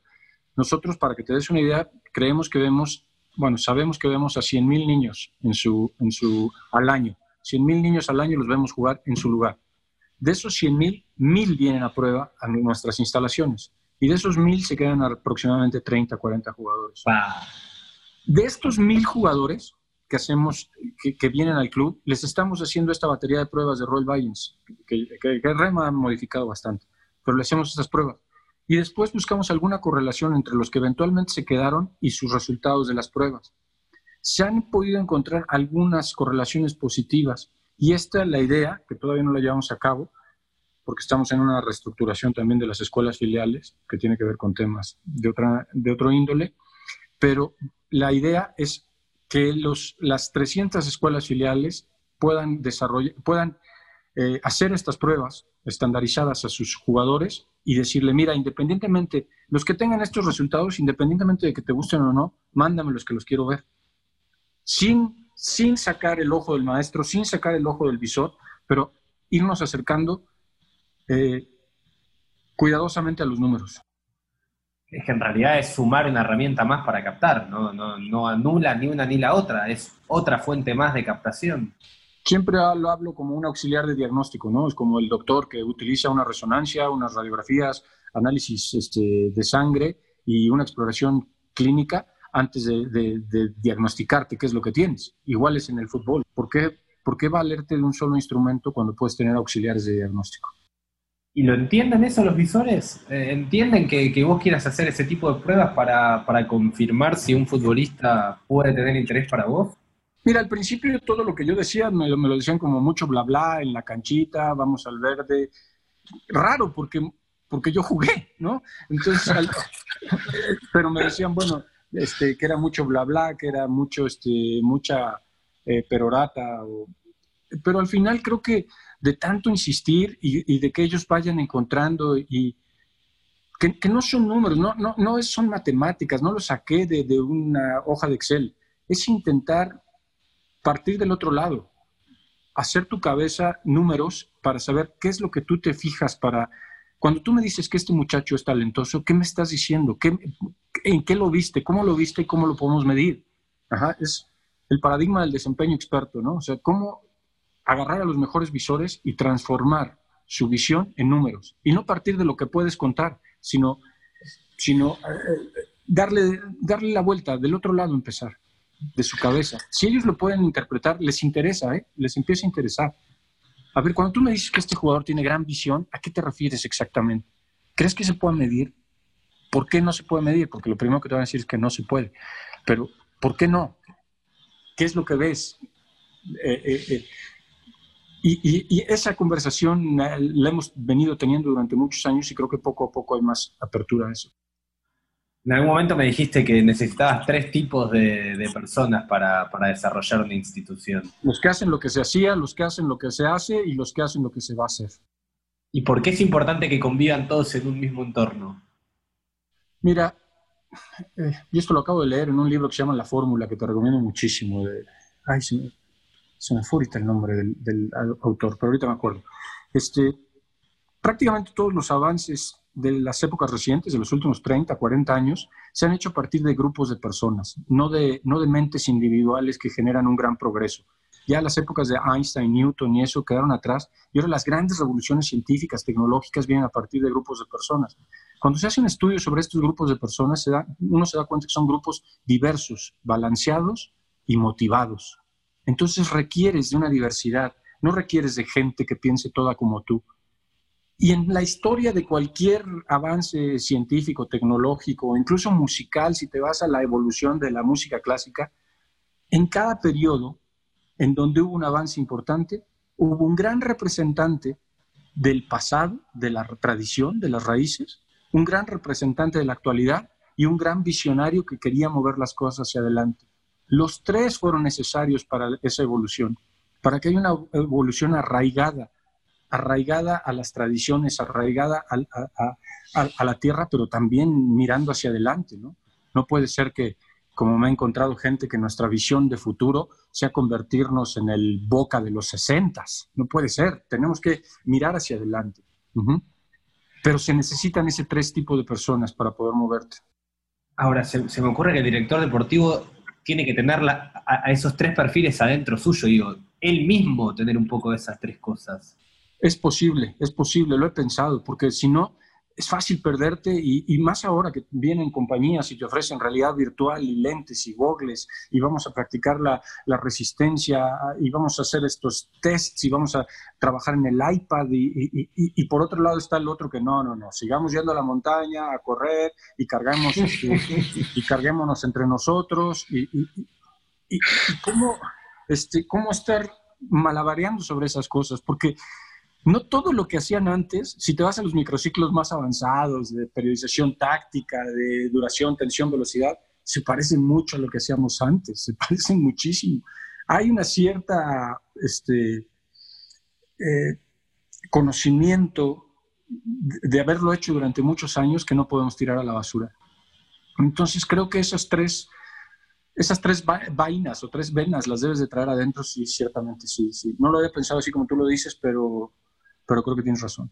Nosotros, para que te des una idea, creemos que vemos, bueno, sabemos que vemos a 100.000 niños en su, en su, al año. 100.000 niños al año los vemos jugar en su lugar. De esos 100.000, 1.000 vienen a prueba a nuestras instalaciones. Y de esos 1.000 se quedan aproximadamente 30, 40 jugadores. De estos 1.000 jugadores que hacemos, que, vienen al club, les estamos haciendo esta batería de pruebas de Roll Bayens, que, que, que Rema ha modificado bastante, pero le hacemos estas pruebas. Y después buscamos alguna correlación entre los que eventualmente se quedaron y sus resultados de las pruebas. Se han podido encontrar algunas correlaciones positivas, y esta es la idea, que todavía no la llevamos a cabo, porque estamos en una reestructuración también de las escuelas filiales, que tiene que ver con temas de, otra, de otro índole, pero la idea es que los, las 300 escuelas filiales puedan, desarrollar, puedan eh, hacer estas pruebas estandarizadas a sus jugadores y decirle, mira, independientemente, los que tengan estos resultados, independientemente de que te gusten o no, mándame los que los quiero ver. Sin sin sacar el ojo del maestro, sin sacar el ojo del visor, pero irnos acercando eh, cuidadosamente a los números. Es que en realidad es sumar una herramienta más para captar, no, no, no anula ni una ni la otra, es otra fuente más de captación. Siempre lo hablo como un auxiliar de diagnóstico, ¿no? Es como el doctor que utiliza una resonancia, unas radiografías, análisis este, de sangre y una exploración clínica antes de, diagnosticarte qué es lo que tienes. Igual es en el fútbol. ¿Por qué, ¿Por qué valerte de un solo instrumento cuando puedes tener auxiliares de diagnóstico? ¿Y lo entienden eso los visores? Eh, ¿Entienden que, que, vos quieras hacer ese tipo de pruebas para, para, confirmar si un futbolista puede tener interés para vos? Mira, al principio todo lo que yo decía me, me lo decían como mucho bla bla en la canchita, vamos al verde. Raro porque, porque yo jugué, ¿no? Entonces, pero me decían, bueno, este, que era mucho bla bla, que era mucho, este, mucha eh, perorata. pero al final creo que de tanto insistir y, de que ellos vayan encontrando y que, no son números, no, no, no son matemáticas, no lo saqué de, de una hoja de Excel, es intentar partir del otro lado, hacer tu cabeza números para saber qué es lo que tú te fijas para... Cuando tú me dices que este muchacho es talentoso, ¿qué me estás diciendo? ¿Qué, ¿En qué lo viste? ¿Cómo lo viste y cómo lo podemos medir? Ajá, es el paradigma del desempeño experto, ¿no? O sea, cómo agarrar a los mejores visores y transformar su visión en números. Y no partir de lo que puedes contar, sino, sino eh, darle, darle la vuelta, del otro lado empezar, de su cabeza. Si ellos lo pueden interpretar, les interesa, ¿eh? Les empieza a interesar. A ver, cuando tú me dices que este jugador tiene gran visión, ¿a qué te refieres exactamente? ¿Crees que se puede medir? ¿Por qué no se puede medir? Porque lo primero que te van a decir es que no se puede. Pero, ¿por qué no? ¿Qué es lo que ves? Eh, eh, eh, y, esa conversación la hemos venido teniendo durante muchos años y creo que poco a poco hay más apertura a eso. En algún momento me dijiste que necesitabas tres tipos de, personas para, desarrollar una institución. Los que hacen lo que se hacía, los que hacen lo que se hace y los que hacen lo que se va a hacer. ¿Y por qué es importante que convivan todos en un mismo entorno? Mira, y esto lo acabo de leer en un libro que se llama La Fórmula, que te recomiendo muchísimo. De, ay, se me fue ahorita el nombre del, autor, pero ahorita me acuerdo. Este, prácticamente todos los avances de las épocas recientes, de los últimos 30, 40 años, se han hecho a partir de grupos de personas, no de, no de mentes individuales que generan un gran progreso. Ya las épocas de Einstein, Newton y eso quedaron atrás, y ahora las grandes revoluciones científicas, tecnológicas vienen a partir de grupos de personas. Cuando se hace un estudio sobre estos grupos de personas, se da, uno se da cuenta que son grupos diversos, balanceados y motivados. Entonces requieres de una diversidad, no requieres de gente que piense toda como tú. Y en la historia de cualquier avance científico, tecnológico, incluso musical, si te vas a la evolución de la música clásica, en cada periodo en donde hubo un avance importante, hubo un gran representante del pasado, de la tradición, de las raíces, un gran representante de la actualidad y un gran visionario que quería mover las cosas hacia adelante. Los tres fueron necesarios para esa evolución, para que haya una evolución arraigada, arraigada a las tradiciones, arraigada a, la tierra, pero también mirando hacia adelante. ¿no? no puede ser que, como me ha encontrado gente, que nuestra visión de futuro sea convertirnos en el boca de los sesentas. No puede ser. Tenemos que mirar hacia adelante. Pero se necesitan ese tres tipos de personas para poder moverte. Ahora, se, me ocurre que el director deportivo tiene que tener a, esos tres perfiles adentro suyo, digo, él mismo tener un poco de esas tres cosas. Es posible, es posible, lo he pensado, porque si no, es fácil perderte y, más ahora que vienen compañías y te ofrecen realidad virtual y lentes y gogles y vamos a practicar la, la, resistencia y vamos a hacer estos tests y vamos a trabajar en el iPad y, y, por otro lado está el otro que no, no, no, sigamos yendo a la montaña a correr y cargamos este, y carguémonos entre nosotros y, cómo, este, cómo estar malabareando sobre esas cosas, porque no todo lo que hacían antes, si te vas a los microciclos más avanzados de periodización táctica, de duración, tensión, velocidad, se parecen mucho a lo que hacíamos antes, se parecen muchísimo. Hay una cierta este, eh, conocimiento de, haberlo hecho durante muchos años que no podemos tirar a la basura. Entonces creo que esas tres, esas tres vainas o tres venas las debes de traer adentro, sí, ciertamente, sí, sí. No lo había pensado así como tú lo dices, pero pero creo que tienes razón.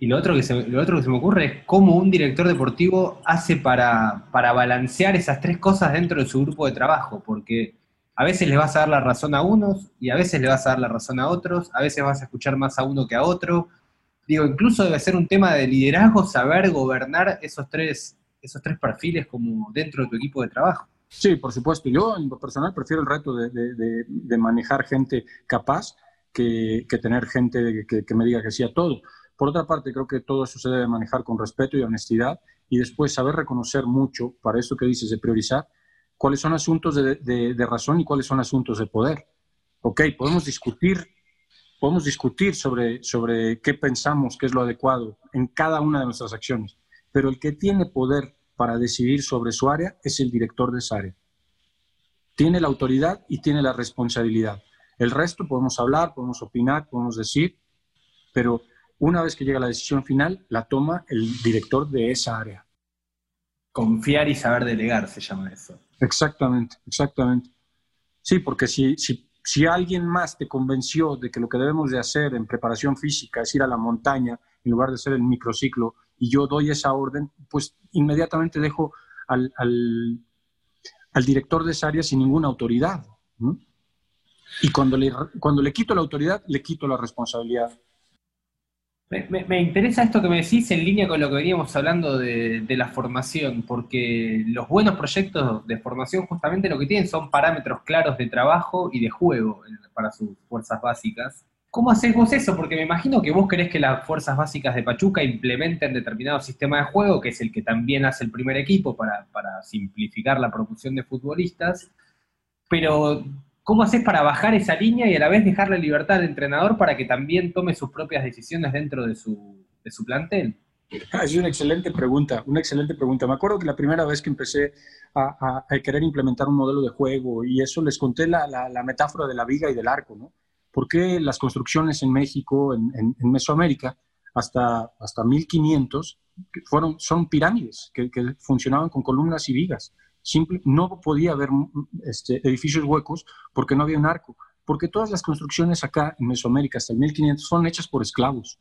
Y lo otro, que se, lo otro que se me ocurre es cómo un director deportivo hace para, para balancear esas tres cosas dentro de su grupo de trabajo, porque a veces le vas a dar la razón a unos y a veces le vas a dar la razón a otros, a veces vas a escuchar más a uno que a otro. Digo, incluso debe ser un tema de liderazgo saber gobernar esos tres, esos tres perfiles como dentro de tu equipo de trabajo. Sí, por supuesto. Yo en lo personal prefiero el reto de, manejar gente capaz que, tener gente que, me diga que sí a todo. Por otra parte, creo que todo eso se debe manejar con respeto y honestidad y después saber reconocer mucho, para esto que dices de priorizar, cuáles son asuntos de, razón y cuáles son asuntos de poder. Ok, podemos discutir, podemos discutir sobre, sobre qué pensamos que es lo adecuado en cada una de nuestras acciones, pero el que tiene poder para decidir sobre su área es el director de esa área. Tiene la autoridad y tiene la responsabilidad. El resto podemos hablar, podemos opinar, podemos decir, pero una vez que llega la decisión final, la toma el director de esa área. Confiar y saber delegar se llama eso. Exactamente, exactamente. Sí, porque si, si, si alguien más te convenció de que lo que debemos de hacer en preparación física es ir a la montaña en lugar de hacer el microciclo y yo doy esa orden, pues inmediatamente dejo al, al, director de esa área sin ninguna autoridad. Y cuando le, cuando le quito la autoridad, le quito la responsabilidad. Me, interesa esto que me decís en línea con lo que veníamos hablando de, de, la formación, porque los buenos proyectos de formación justamente lo que tienen son parámetros claros de trabajo y de juego para sus fuerzas básicas. ¿Cómo haces vos eso? Porque me imagino que vos querés que las fuerzas básicas de Pachuca implementen determinado sistema de juego, que es el que también hace el primer equipo para, simplificar la promoción de futbolistas. Pero, ¿cómo haces para bajar esa línea y a la vez dejarle libertad al entrenador para que también tome sus propias decisiones dentro de su, de su plantel? Ah, es una excelente pregunta, una excelente pregunta. Me acuerdo que la primera vez que empecé a, querer implementar un modelo de juego y eso les conté la, la metáfora de la viga y del arco, ¿no? ¿Por qué las construcciones en México, en, Mesoamérica, hasta, hasta 1500, fueron, son pirámides que, funcionaban con columnas y vigas? Simple, no podía haber este, edificios huecos porque no había un arco. Porque todas las construcciones acá en Mesoamérica, hasta el 1500, son hechas por esclavos.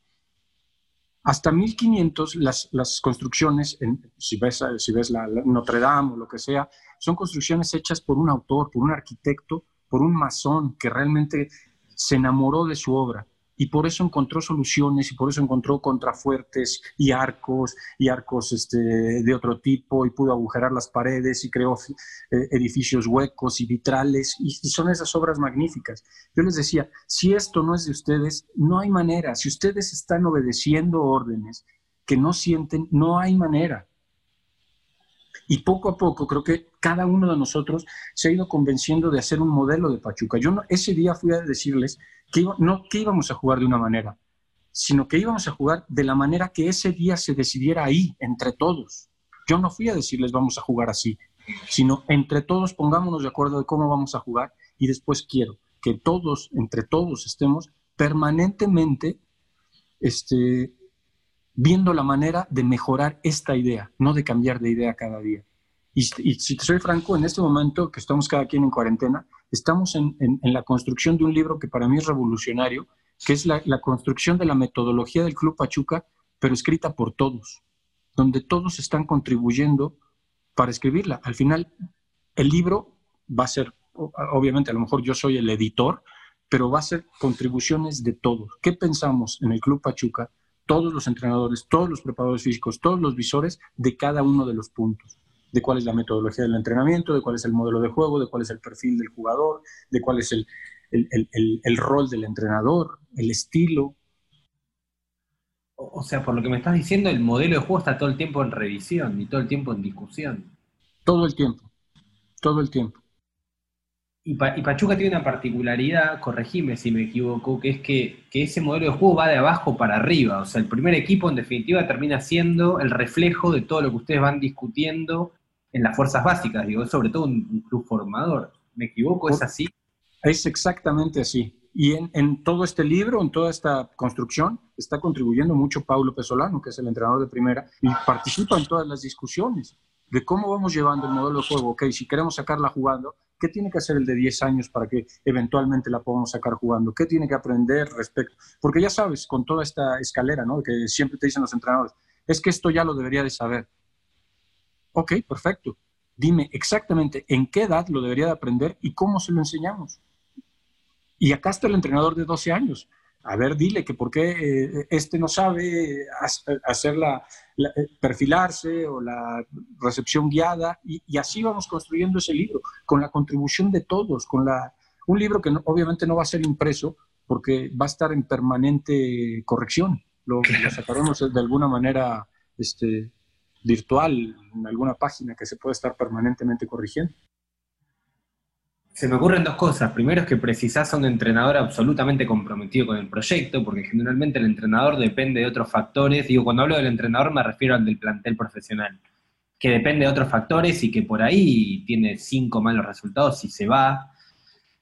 Hasta 1500 las, las construcciones, si ves, si ves la, Notre Dame o lo que sea, son construcciones hechas por un autor, por un arquitecto, por un masón que realmente se enamoró de su obra y por eso encontró soluciones y por eso encontró contrafuertes y arcos y arcos este, de otro tipo y pudo agujerar las paredes y creó eh, edificios huecos y vitrales y, son esas obras magníficas. Yo les decía, si esto no es de ustedes, no hay manera. Si ustedes están obedeciendo órdenes que no sienten, no hay manera. Y poco a poco creo que cada uno de nosotros se ha ido convenciendo de hacer un modelo de Pachuca. Yo no, ese día fui a decirles que no que íbamos a jugar de una manera, sino que íbamos a jugar de la manera que ese día se decidiera ahí, entre todos. Yo no fui a decirles vamos a jugar así, sino entre todos pongámonos de acuerdo de cómo vamos a jugar y después quiero que todos, entre todos, estemos permanentemente este, viendo la manera de mejorar esta idea, no de cambiar de idea cada día. Y, si te soy franco, en este momento que estamos cada quien en cuarentena, estamos en, la construcción de un libro que para mí es revolucionario, que es la, construcción de la metodología del Club Pachuca, pero escrita por todos, donde todos están contribuyendo para escribirla. Al final, el libro va a ser, obviamente, a lo mejor yo soy el editor, pero va a ser contribuciones de todos. ¿Qué pensamos en el Club Pachuca? Todos los entrenadores, todos los preparadores físicos, todos los visores de cada uno de los puntos, de cuál es la metodología del entrenamiento, de cuál es el modelo de juego, de cuál es el perfil del jugador, de cuál es el, el, rol del entrenador, el estilo. O sea, por lo que me estás diciendo, el modelo de juego está todo el tiempo en revisión y todo el tiempo en discusión. Todo el tiempo, todo el tiempo. Y, Pachuca tiene una particularidad, corregime si me equivoco, que es que, ese modelo de juego va de abajo para arriba. O sea, el primer equipo en definitiva termina siendo el reflejo de todo lo que ustedes van discutiendo en las fuerzas básicas. Digo, sobre todo un, club formador. ¿Me equivoco? ¿Es así? Es exactamente así. Y en, todo este libro, en toda esta construcción, está contribuyendo mucho Paulo Pesolano, que es el entrenador de primera, y participa en todas las discusiones de cómo vamos llevando el modelo de juego. Ok, si queremos sacarla jugando, ¿Qué tiene que hacer el de 10 años para que eventualmente la podamos sacar jugando? ¿Qué tiene que aprender respecto? Porque ya sabes, con toda esta escalera, ¿no? Que siempre te dicen los entrenadores, es que esto ya lo debería de saber. Ok, perfecto. Dime exactamente en qué edad lo debería de aprender y cómo se lo enseñamos. Y acá está el entrenador de 12 años a ver, dile que por qué eh, este no sabe hacer la, eh, perfilarse o la recepción guiada y, así vamos construyendo ese libro con la contribución de todos, con la un libro que obviamente no va a ser impreso porque va a estar en permanente corrección. Lo, lo sacaremos de alguna manera este, virtual en alguna página que se pueda estar permanentemente corrigiendo. Se me ocurren dos cosas. Primero es que precisás a un entrenador absolutamente comprometido con el proyecto, porque generalmente el entrenador depende de otros factores. Digo, cuando hablo del entrenador me refiero al del plantel profesional, que depende de otros factores y que por ahí tiene cinco malos resultados y se va.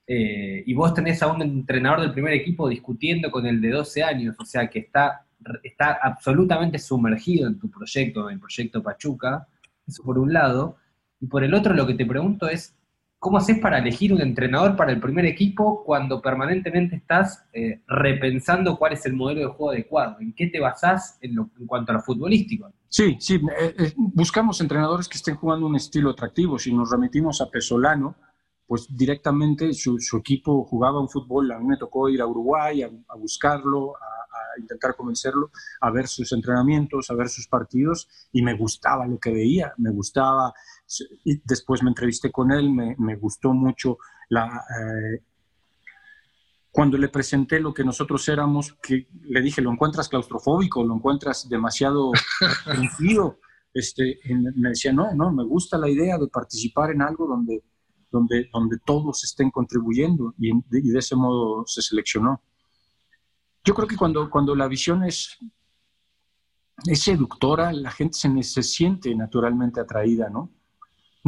Eh, y vos tenés a un entrenador del primer equipo discutiendo con el de 12 años, o sea que está, está absolutamente sumergido en tu proyecto, en el proyecto Pachuca, eso por un lado. Y por el otro lo que te pregunto es, ¿Cómo haces para elegir un entrenador para el primer equipo cuando permanentemente estás eh, repensando cuál es el modelo de juego adecuado? ¿En qué te basás en, cuanto a lo futbolístico? Sí, sí, eh, eh, buscamos entrenadores que estén jugando un estilo atractivo. Si nos remitimos a Pesolano, pues directamente su, equipo jugaba un fútbol. A mí me tocó ir a Uruguay a, buscarlo, a, intentar convencerlo, a ver sus entrenamientos, a ver sus partidos, y me gustaba lo que veía, me gustaba y después me entrevisté con él, me, me gustó mucho la... Eh, cuando le presenté lo que nosotros éramos, que le dije, ¿lo encuentras claustrofóbico? ¿Lo encuentras demasiado frío? Este, me decía, no, no, me gusta la idea de participar en algo donde, donde, donde todos estén contribuyendo y, y de ese modo se seleccionó. Yo creo que cuando, cuando la visión es, es seductora, la gente se, se siente naturalmente atraída, ¿no?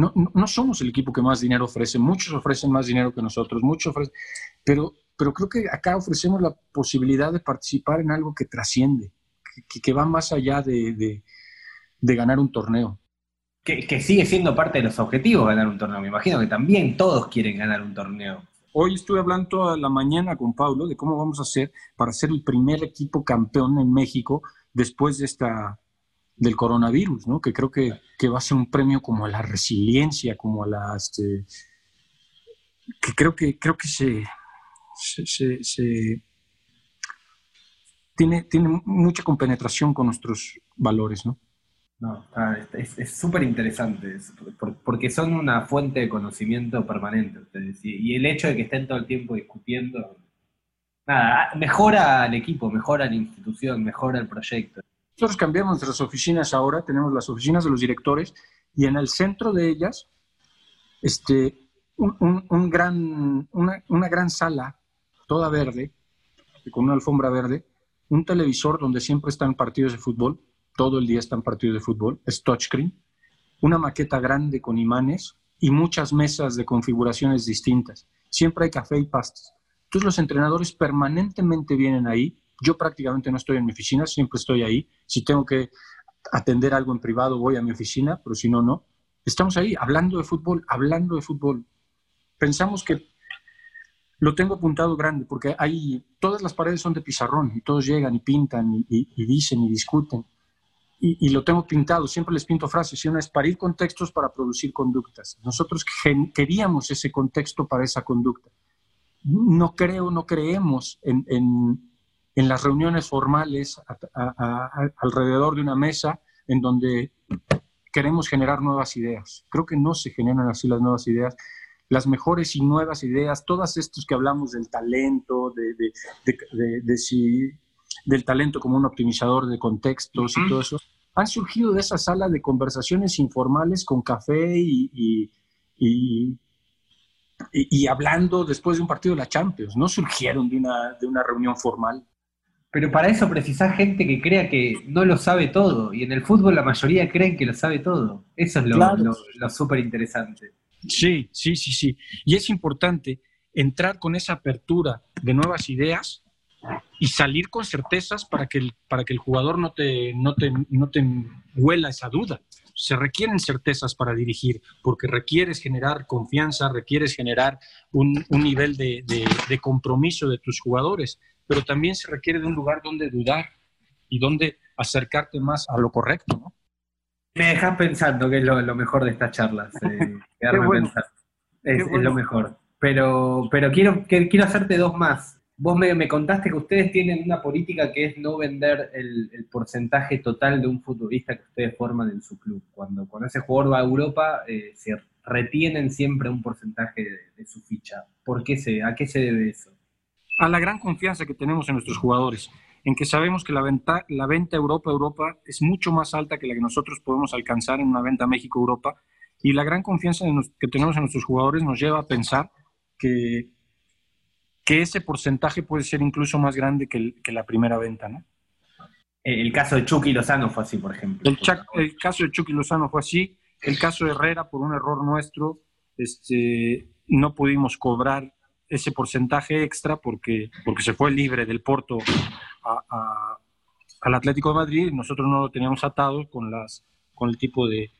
No, no, somos el equipo que más dinero ofrece, muchos ofrecen más dinero que nosotros, muchos ofrecen, pero, pero creo que acá ofrecemos la posibilidad de participar en algo que trasciende, que, que va más allá de, de, ganar un torneo. Que, que, sigue siendo parte de los objetivos ganar un torneo. Me imagino que también todos quieren ganar un torneo. Hoy estuve hablando toda la mañana con Pablo de cómo vamos a hacer para ser el primer equipo campeón en México después de esta del coronavirus, ¿no? Que creo que, que, va a ser un premio como a la resiliencia, como a la... Este, que creo que, creo que se, tiene, tiene mucha compenetración con nuestros valores, ¿no? No, es súper interesante, porque son una fuente de conocimiento permanente ustedes. Y el hecho de que estén todo el tiempo discutiendo, nada, mejora al equipo, mejora a la institución, mejora el proyecto. Nosotros cambiamos nuestras oficinas ahora, tenemos las oficinas de los directores y en el centro de ellas, este, un, gran, una, gran sala, toda verde, con una alfombra verde, un televisor donde siempre están partidos de fútbol, todo el día están partidos de fútbol, es touchscreen, una maqueta grande con imanes y muchas mesas de configuraciones distintas. Siempre hay café y pastas. Entonces los entrenadores permanentemente vienen ahí yo prácticamente no estoy en mi oficina, siempre estoy ahí. Si tengo que atender algo en privado, voy a mi oficina, pero si no, no. Estamos ahí hablando de fútbol, hablando de fútbol. Pensamos que lo tengo apuntado grande porque hay, todas las paredes son de pizarrón y todos llegan y pintan y, dicen y discuten. Y, lo tengo pintado, siempre les pinto frases, y una es parir contextos para producir conductas. Nosotros queríamos ese contexto para esa conducta. No creo, no creemos en, en las reuniones formales alrededor de una mesa en donde queremos generar nuevas ideas. Creo que no se generan así las nuevas ideas. Las mejores y nuevas ideas, todas estos que hablamos del talento, de, de, si, del talento como un optimizador de contextos y todo eso, han surgido de esa sala de conversaciones informales con café y, y, y, hablando después de un partido de la Champions. No surgieron de una, de una reunión formal. Pero para eso precisás gente que crea que no lo sabe todo. Y en el fútbol la mayoría creen que lo sabe todo. Eso es lo, súper interesante. Sí, sí, sí, sí. Y es importante entrar con esa apertura de nuevas ideas y salir con certezas para que el, para que el jugador no te, no, te, no te huela esa duda. se requieren certezas para dirigir, porque requieres generar confianza, requieres generar un, nivel de, compromiso de tus jugadores, pero también se requiere de un lugar donde dudar y donde acercarte más a lo correcto, ¿no? Me dejas pensando que es lo, mejor de estas charlas. Eh, es, lo mejor. Pero, pero quiero, quiero hacerte dos más. Vos me, contaste que ustedes tienen una política que es no vender el, porcentaje total de un futbolista que ustedes forman en su club. Cuando, cuando ese jugador va a Europa, eh, se retienen siempre un porcentaje de, su ficha. ¿Por qué se, ¿A qué se debe eso? A la gran confianza que tenemos en nuestros jugadores, en que sabemos que la venta, la venta Europa-Europa es mucho más alta que la que nosotros podemos alcanzar en una venta México-Europa. Y la gran confianza que tenemos en nuestros jugadores nos lleva a pensar que que ese porcentaje puede ser incluso más grande que, la primera venta, ¿no? El caso de Chucky Lozano fue así, por ejemplo. El, caso de Chucky Lozano fue así. El caso de Herrera, por un error nuestro, este, no pudimos cobrar ese porcentaje extra porque, porque se fue libre del Porto al Atlético de Madrid y nosotros no lo teníamos atado con, las, con el tipo de,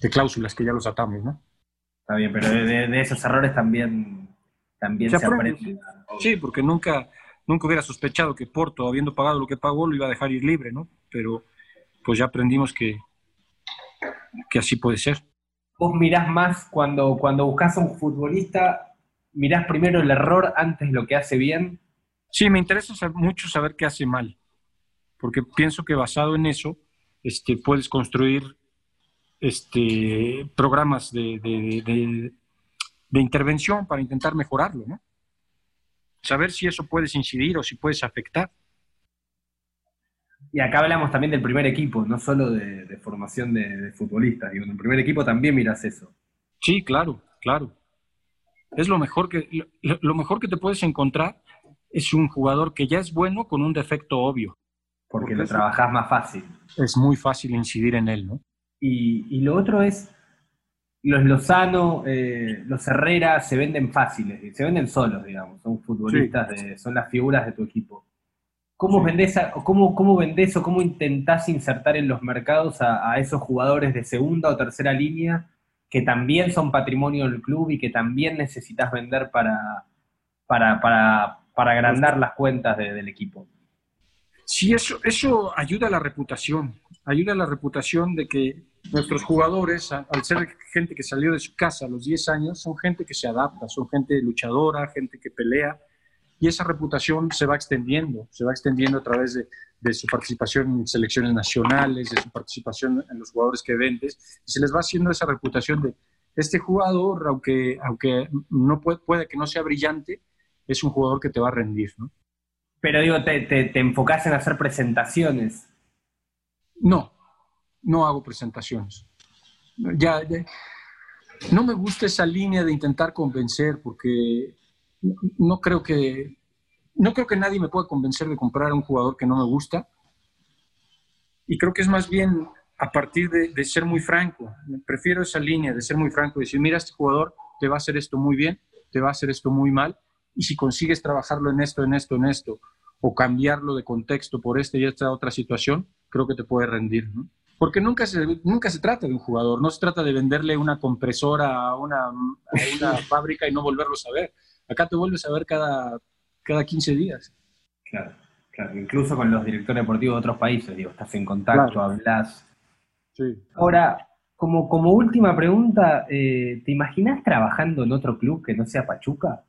de cláusulas que ya los atamos, ¿no? Está bien, pero de esos errores también también se, aprende. Sí, porque nunca, nunca hubiera sospechado que Porto, habiendo pagado lo que pagó, lo iba a dejar ir libre, ¿no? Pero pues ya aprendimos que, que así puede ser. Vos mirás más cuando, cuando buscas a un futbolista, mirás primero el error antes de lo que hace bien. Sí, me interesa mucho saber qué hace mal, porque pienso que basado en eso este, puedes construir este, programas de, de intervención para intentar mejorarlo, ¿no? Saber si eso puedes incidir o si puedes afectar. Y acá hablamos también del primer equipo, no solo de, formación de, futbolistas. Digo, en el primer equipo también miras eso. Sí, claro, claro. Es lo mejor que lo, mejor que te puedes encontrar es un jugador que ya es bueno con un defecto obvio. Porque, lo trabajas más fácil. Es muy fácil incidir en él, ¿no? Y, y lo otro es, los Lozano, eh, los Herrera se venden fáciles, se venden solos, digamos, son futbolistas, son las figuras de tu equipo. ¿Cómo, vendés cómo, cómo vendés o cómo intentás insertar en los mercados a, esos jugadores de segunda o tercera línea que también son patrimonio del club y que también necesitas vender para, para, para, para agrandar las cuentas del equipo? Sí, eso, eso ayuda a la reputación, ayuda a la reputación de que nuestros jugadores, al ser gente que salió de su casa a los 10 años, son gente que se adapta, son gente luchadora, gente que pelea, y esa reputación se va extendiendo, se va extendiendo a través de, su participación en selecciones nacionales, de su participación en los jugadores que vendes, y se les va haciendo esa reputación de este jugador, aunque, aunque no puede, puede que no sea brillante, es un jugador que te va a rendir, ¿no? Pero digo, te, te, te enfocas en hacer presentaciones. No, no hago presentaciones. Ya, no me gusta esa línea de intentar convencer porque no creo que no creo que nadie me pueda convencer de comprar a un jugador que no me gusta. Y creo que es más bien a partir de, ser muy franco. Prefiero esa línea de ser muy franco, decir, mira, este jugador te va a hacer esto muy bien, te va a hacer esto muy mal, y si consigues trabajarlo en esto, en esto, en esto, o cambiarlo de contexto por esta y esta otra situación, creo que te puede rendir. porque nunca se, nunca se trata de un jugador, no se trata de venderle una compresora a una, una fábrica y no volverlo a ver. Acá te vuelves a ver cada, cada 15 días. Claro, claro, incluso con los directores deportivos de otros países, digo, estás en contacto, hablas. Sí. Ahora, como, como última pregunta, eh, ¿te imaginas trabajando en otro club que no sea Pachuca?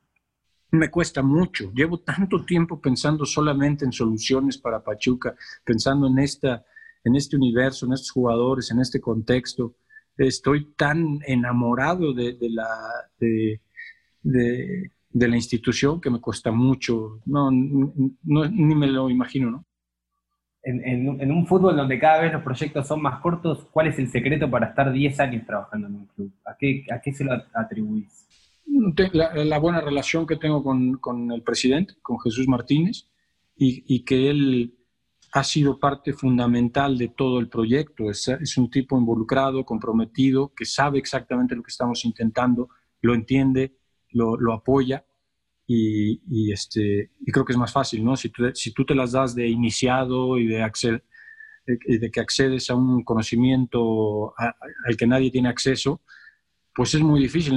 Me cuesta mucho. Llevo tanto tiempo pensando solamente en soluciones para Pachuca, pensando en esta en este universo, en estos jugadores, en este contexto. Estoy tan enamorado de, la, de, la institución que me cuesta mucho. No, ni me lo imagino, ¿no? En, un fútbol donde cada vez los proyectos son más cortos, ¿cuál es el secreto para estar 10 años trabajando en un club? ¿A qué, a qué se lo atribuís? La, buena relación que tengo con, el presidente, con Jesús Martínez, y, y que él ha sido parte fundamental de todo el proyecto. Es, es, un tipo involucrado, comprometido, que sabe exactamente lo que estamos intentando, lo entiende, lo, apoya y, y, este, y creo que es más fácil, ¿no? Si tú, te las das de iniciado y de, de que accedes a un conocimiento al que nadie tiene acceso, pues es muy difícil.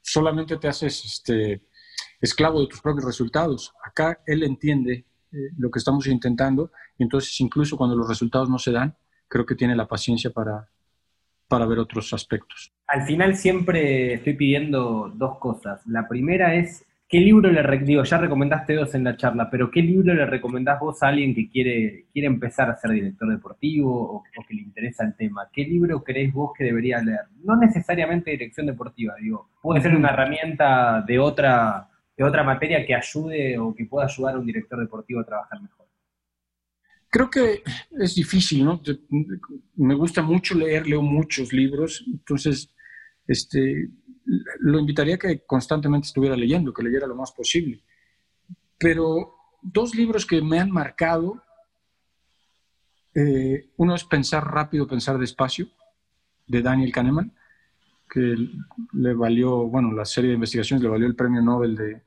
Solamente te haces este, esclavo de tus propios resultados. Acá él entiende eh, lo que estamos intentando y entonces incluso cuando los resultados no se dan, creo que tiene la paciencia para, para ver otros aspectos. Al final siempre estoy pidiendo dos cosas. La primera es, ¿qué libro le digo? Ya recomendaste dos en la charla, pero ¿qué libro le recomendás vos a alguien que quiere, quiere empezar a ser director deportivo o, que le interesa el tema? ¿Qué libro crees vos que debería leer? No necesariamente dirección deportiva, digo, puede ser una herramienta de otra, de otra materia que ayude o que pueda ayudar a un director deportivo a trabajar mejor. Creo que es difícil, ¿no? Me gusta mucho leer, leo muchos libros, entonces este, lo invitaría a que constantemente estuviera leyendo, que leyera lo más posible. Pero dos libros que me han marcado, eh, uno es Pensar rápido, pensar despacio, de Daniel Kahneman, que le valió, bueno, la serie de investigaciones le valió el premio Nobel de,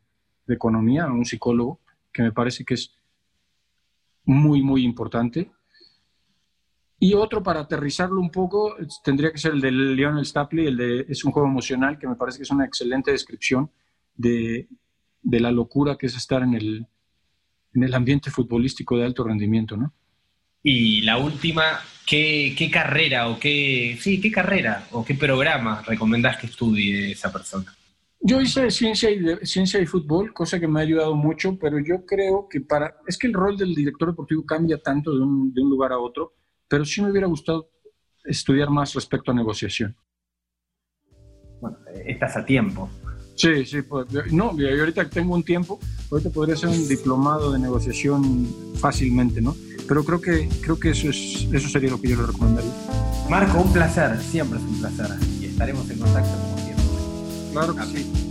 de Economía a un psicólogo, que me parece que es muy, muy importante. Y otro para aterrizarlo un poco tendría que ser el de Lionel Stapley, el de Es un juego emocional, que me parece que es una excelente descripción de, de la locura que es estar en el, en el ambiente futbolístico de alto rendimiento, ¿no? Y la última, ¿qué, ¿qué, carrera o qué, sí, qué carrera o qué programa recomendás que estudie esa persona? Yo hice ciencia y, ciencia y fútbol, cosa que me ha ayudado mucho, pero yo creo que para... Es que el rol del director deportivo cambia tanto de un, de un lugar a otro, pero sí me hubiera gustado estudiar más respecto a negociación. Bueno, estás a tiempo. Sí, sí, pues, no, y ahorita tengo un tiempo, ahorita podría ser un diplomado de negociación fácilmente, ¿no? Pero creo que, creo que eso, es, eso sería lo que yo le recomendaría. Marco, un placer, siempre es un placer y estaremos en contacto. Claro que sí.